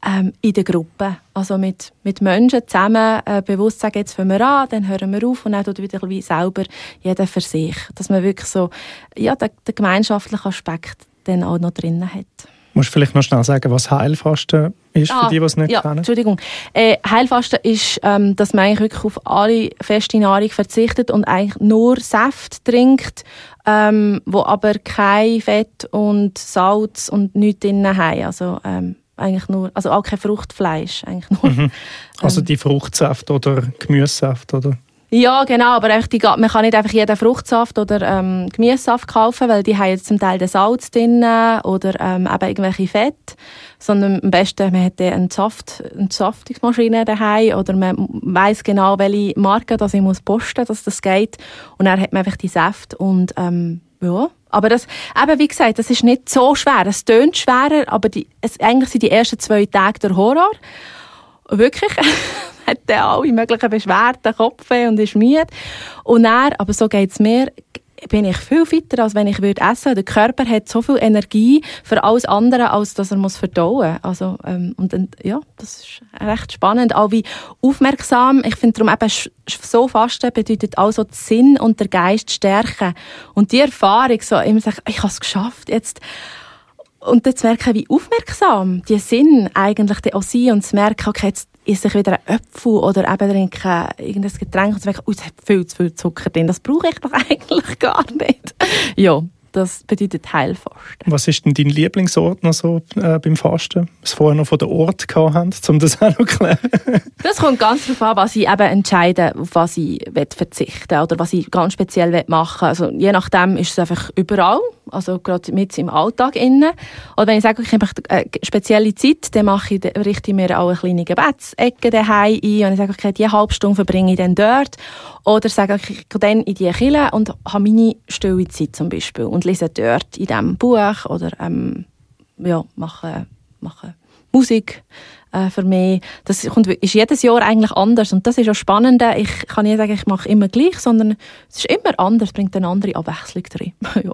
ähm, in der Gruppe. Also mit, mit Menschen zusammen äh, bewusst sagen, jetzt fangen wir an, dann hören wir auf und dann tut wieder wie selber jeder für sich. Dass man wirklich so, ja, den, den gemeinschaftlichen Aspekt dann auch noch drinnen hat. Musst du vielleicht noch schnell sagen, was Heilfasten ist, ah, für die, die es nicht ja, kennen? Entschuldigung. Äh, Heilfasten ist, ähm, dass man eigentlich wirklich auf alle feste Nahrung verzichtet und eigentlich nur Saft trinkt, ähm, wo aber kein Fett und Salz und nichts drin haben. Also, ähm, eigentlich nur, also auch kein Fruchtfleisch. Eigentlich nur, mhm. Also die Fruchtsaft oder Gemüsesaft, oder? Ja, genau, aber die, man kann nicht einfach jeden Fruchtsaft oder ähm, Gemüsesaft kaufen, weil die haben jetzt zum Teil den Salz drin oder ähm, eben irgendwelche Fett, sondern am besten man hat eine, Saft, eine Saftungsmaschine daheim oder man weiß genau, welche Marke das ich muss posten, dass das geht und dann hat man einfach die Saft und ähm, Ja, aber das, eben wie gesagt, das ist nicht so schwer. Es tönt schwerer, aber die, es, eigentlich sind die ersten zwei Tage der Horror. Wirklich. hat dann alle möglichen Beschwerden, Kopfweh und ist müde. Und dann, aber so geht's mir, bin ich viel fitter, als wenn ich würde essen. Der Körper hat so viel Energie für alles andere, als dass er muss verdauen. Also ähm, und dann, ja, das ist recht spannend. Auch wie aufmerksam. Ich finde darum eben so Fasten bedeutet also den Sinn und der Geist stärken und die Erfahrung so immer sagen, ich habe es geschafft jetzt. Und dann zu merken, wie aufmerksam die Sinn eigentlich auch sind und zu merken, okay, jetzt esse ich wieder einen Apfel oder eben trinke irgendein Getränk und merken, oh, es hat viel zu viel Zucker drin. Das brauche ich doch eigentlich gar nicht. ja, das bedeutet Heilfasten. Was ist denn dein Lieblingsort noch so äh, beim Fasten? Was vorher noch von der Ort gehabt haben, um das auch noch zu klären? das kommt ganz darauf an, was ich eben entscheide, auf was ich verzichten oder was ich ganz speziell machen will. Also je nachdem ist es einfach überall also gerade mit im Alltag innen. Oder wenn ich sage, ich habe eine spezielle Zeit, dann mache ich, richte ich mir auch eine kleine Gebetsecke daheim ein und ich sage, okay, die halbe Stunde verbringe ich dann dort. Oder sage ich, ich gehe dann in die Kille und habe meine stille Zeit zum Beispiel und lese dort in diesem Buch oder ähm, ja, mache, mache Musik äh, für mich. Das kommt, ist jedes Jahr eigentlich anders und das ist auch spannend. Ich kann nicht sagen, ich mache immer gleich, sondern es ist immer anders, bringt eine andere Abwechslung drin. ja.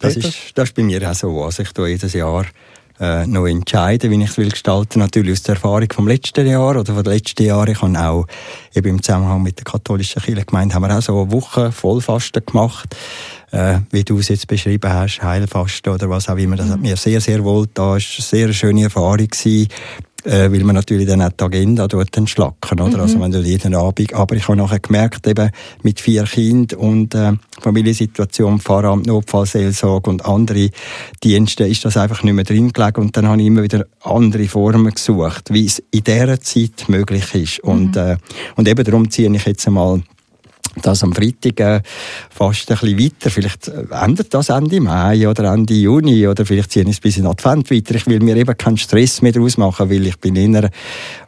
Das ist, das ist bei mir auch so. Also ich tue jedes Jahr äh, noch entscheiden, wie ich es will gestalten. Natürlich aus der Erfahrung vom letzten Jahr oder von den letzten Jahren. Ich habe auch eben im Zusammenhang mit der katholischen Kirchengemeinde haben wir auch so eine Woche Vollfasten gemacht. Äh, wie du es jetzt beschrieben hast, Heilfasten oder was auch immer. Das hat mhm. mir sehr, sehr wohl da. Es war eine sehr schöne Erfahrung gewesen äh, weil man natürlich dann auch die Agenda dort entschlacken, oder? Also mhm. Also wenn du jeden Abend, aber ich habe nachher gemerkt, eben mit vier Kindern und äh, Familiensituation, Pfarramt, Notfallseelsorge und andere Dienste ist das einfach nicht mehr drin gelegen und dann habe ich immer wieder andere Formen gesucht, wie es in dieser Zeit möglich ist und, mhm. äh, und eben darum ziehe ich jetzt einmal das am Freitag äh, fast ein bisschen weiter. Vielleicht äh, ändert das Ende Mai oder Ende Juni oder vielleicht ziehe ich es bis in Advent weiter. Ich will mir eben keinen Stress mehr daraus machen, weil ich bin inner,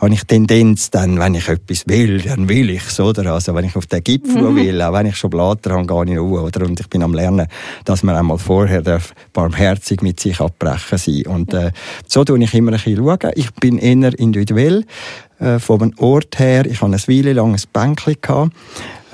habe ich Tendenz, dann, wenn ich etwas will, dann will ich es, oder? Also, wenn ich auf den Gipfel mhm. will, auch wenn ich schon Blatter habe, gehe ich ruhe, oder? Und ich bin am Lernen, dass man einmal vorher darf barmherzig mit sich abbrechen sein. Und, äh, so tue ich immer ein bisschen schauen. Ich bin eher individuell, äh, von einem Ort her. Ich hatte ein Weile lang ein Bänkchen gehabt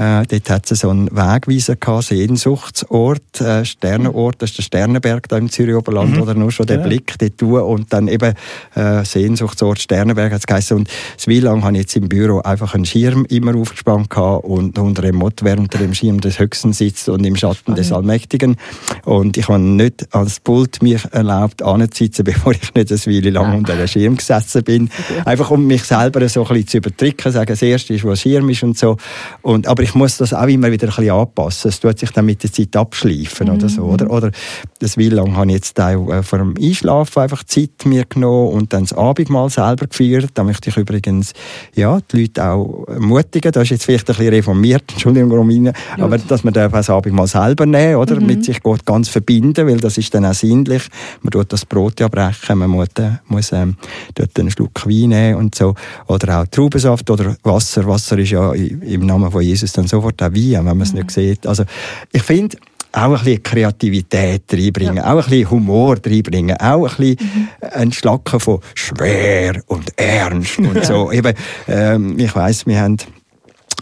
äh, dort hat es so einen Wegweiser gehabt, Sehnsuchtsort, äh, Sternenort, das ist der Sternenberg da im Zürich Oberland, mhm. oder nur schon der ja. Blick dort und dann eben äh, Sehnsuchtsort Sternenberg hat es geheißen. Und wie lange habe ich jetzt im Büro einfach einen Schirm immer aufgespannt gehabt und unter dem Motto, wer unter dem Schirm des Höchsten sitzt und im Schatten des Allmächtigen. Und ich habe nicht als Pult mich erlaubt anzusitzen, bevor ich nicht eine Weile lang unter dem Schirm gesessen bin. Einfach um mich selber so ein bisschen zu übertricken, sagen, das Erste ist, was Schirm ist und so. Und, aber ich ich muss das auch immer wieder ein bisschen anpassen. Es tut sich dann mit der Zeit abschleifen mhm. oder so, oder? Mhm. Oder das wie lange habe ich jetzt auch äh, vor dem Einschlafen einfach Zeit mir genommen und dann das Abendmahl selber geführt. Da möchte ich übrigens, ja, die Leute auch ermutigen. Das ist jetzt vielleicht ein bisschen reformiert, Entschuldigung, Romina, ja. aber dass man darf das Abendmahl selber nehmen, oder? Mhm. Mit sich Gott ganz verbinden, weil das ist dann auch sinnlich. Man tut das Brot ja brechen, man muss, äh, muss ähm, dort einen Schluck Wein nehmen und so. Oder auch Traubensaft oder Wasser. Wasser ist ja im Namen von Jesus dann sofort auch Wein, wenn man es mhm. nicht sieht. Also ich finde, auch ein bisschen Kreativität reinbringen, ja. auch ein bisschen Humor reinbringen, auch ein bisschen mhm. ein Schlacken von schwer und ernst und so. Eben, ähm, ich weiss, wir haben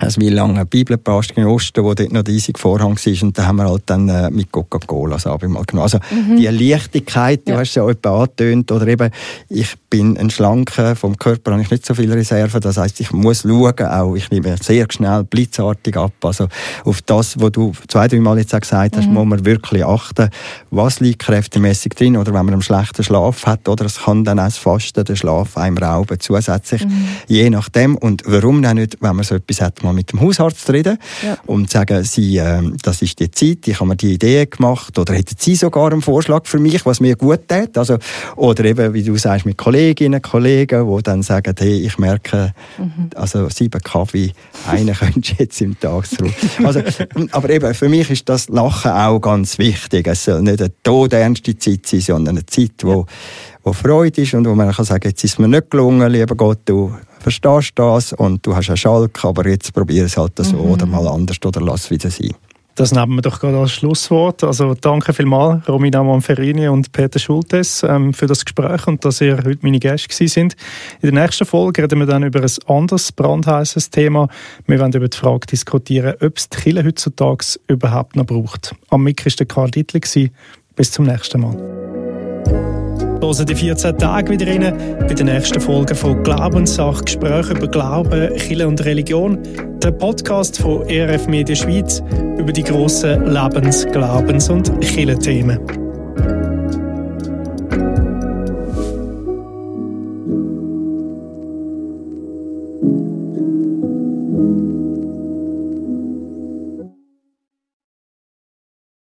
also wie lange Bibelpast in Osten, wo dort noch riesig Vorhang war und da haben wir halt dann äh, mit Coca-Cola das mal genommen. Also mhm. die Leichtigkeit, du ja. hast es ja etwa angetönt, oder eben, ich bin ein Schlanker, vom Körper habe ich nicht so viele Reserven, das heißt ich muss schauen, auch ich nehme sehr schnell, blitzartig ab, also auf das, was du zwei, drei Mal jetzt auch gesagt hast, mhm. muss man wirklich achten, was liegt kräftemäßig drin, oder wenn man einen schlechten Schlaf hat, oder es kann dann auch das Fasten den Schlaf einem rauben, zusätzlich, mhm. je nachdem, und warum dann nicht, wenn man so etwas hat, mal mit dem Hausarzt reden ja. und sagen, sie, äh, das ist die Zeit, ich habe mir die Idee gemacht oder hätten Sie sogar einen Vorschlag für mich, was mir gut tät? Also, oder eben, wie du sagst, mit Kolleginnen, Kollegen, die dann sagen, hey, ich merke, mhm. also sieben Kaffee, einen könntest du jetzt im Tag zurück. Also, aber eben, für mich ist das Lachen auch ganz wichtig. Es soll nicht eine todernste Zeit sein, sondern eine Zeit, wo, wo Freude ist und wo man kann sagen, jetzt ist mir nicht gelungen, lieber Gott, du verstehst das und du hast einen Schalk, aber jetzt probier es halt so mhm. oder mal anders oder lass es wieder sein. Das nehmen wir doch gerade als Schlusswort. Also danke vielmals, Romina Manferini und Peter Schultes, ähm, für das Gespräch und dass ihr heute meine Gäste gewesen sind. In der nächsten Folge reden wir dann über ein anderes brandheißes Thema. Wir werden über die Frage diskutieren, ob es die Kirche heutzutage überhaupt noch braucht. Am Mic war der Karl Dittli. Bis zum nächsten Mal. Hören die 14 Tage wieder rein bei der nächsten Folge von Glaubenssache, Gespräche über Glauben, Kirche und Religion. Der Podcast von ERF Media Schweiz über die grossen Lebens-, Glaubens- und Kirchenthemen.